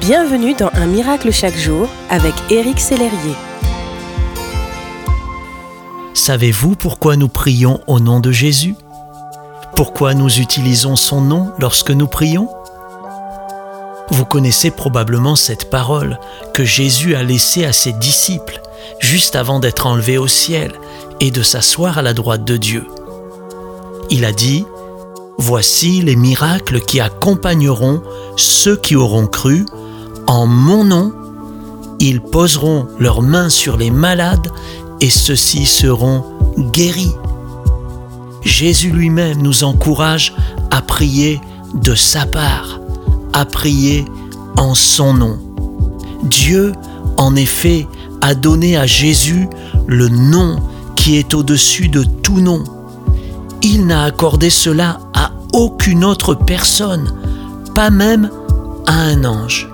Bienvenue dans Un miracle chaque jour avec Éric Sellerier. Savez-vous pourquoi nous prions au nom de Jésus? Pourquoi nous utilisons son nom lorsque nous prions? Vous connaissez probablement cette parole que Jésus a laissée à ses disciples juste avant d'être enlevé au ciel et de s'asseoir à la droite de Dieu. Il a dit, Voici les miracles qui accompagneront ceux qui auront cru. En mon nom, ils poseront leurs mains sur les malades et ceux-ci seront guéris. Jésus lui-même nous encourage à prier de sa part, à prier en son nom. Dieu, en effet, a donné à Jésus le nom qui est au-dessus de tout nom. Il n'a accordé cela à aucune autre personne, pas même à un ange.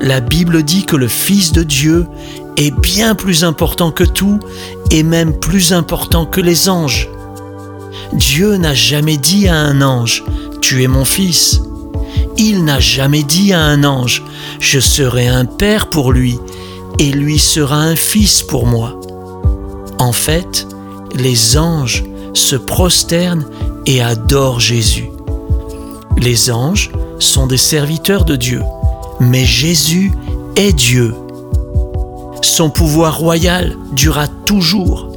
La Bible dit que le Fils de Dieu est bien plus important que tout et même plus important que les anges. Dieu n'a jamais dit à un ange, Tu es mon fils. Il n'a jamais dit à un ange, Je serai un père pour lui et lui sera un fils pour moi. En fait, les anges se prosternent et adorent Jésus. Les anges sont des serviteurs de Dieu, mais Jésus est Dieu. Son pouvoir royal durera toujours.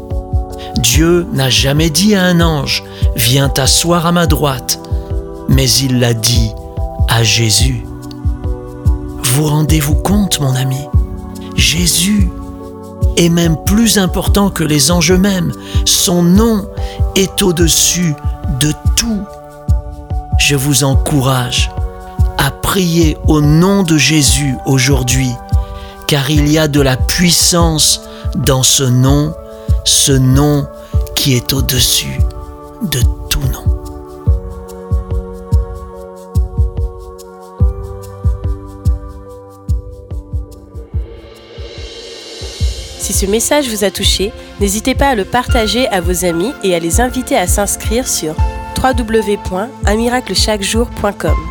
Dieu n'a jamais dit à un ange, Viens t'asseoir à ma droite, mais il l'a dit à Jésus. Vous rendez-vous compte, mon ami? Jésus est même plus important que les anges eux-mêmes. Son nom est au-dessus de tout. Je vous encourage prier au nom de Jésus aujourd'hui, car il y a de la puissance dans ce nom, ce nom qui est au-dessus de tout nom. Si ce message vous a touché, n'hésitez pas à le partager à vos amis et à les inviter à s'inscrire sur www.unmiraclechaquejour.com.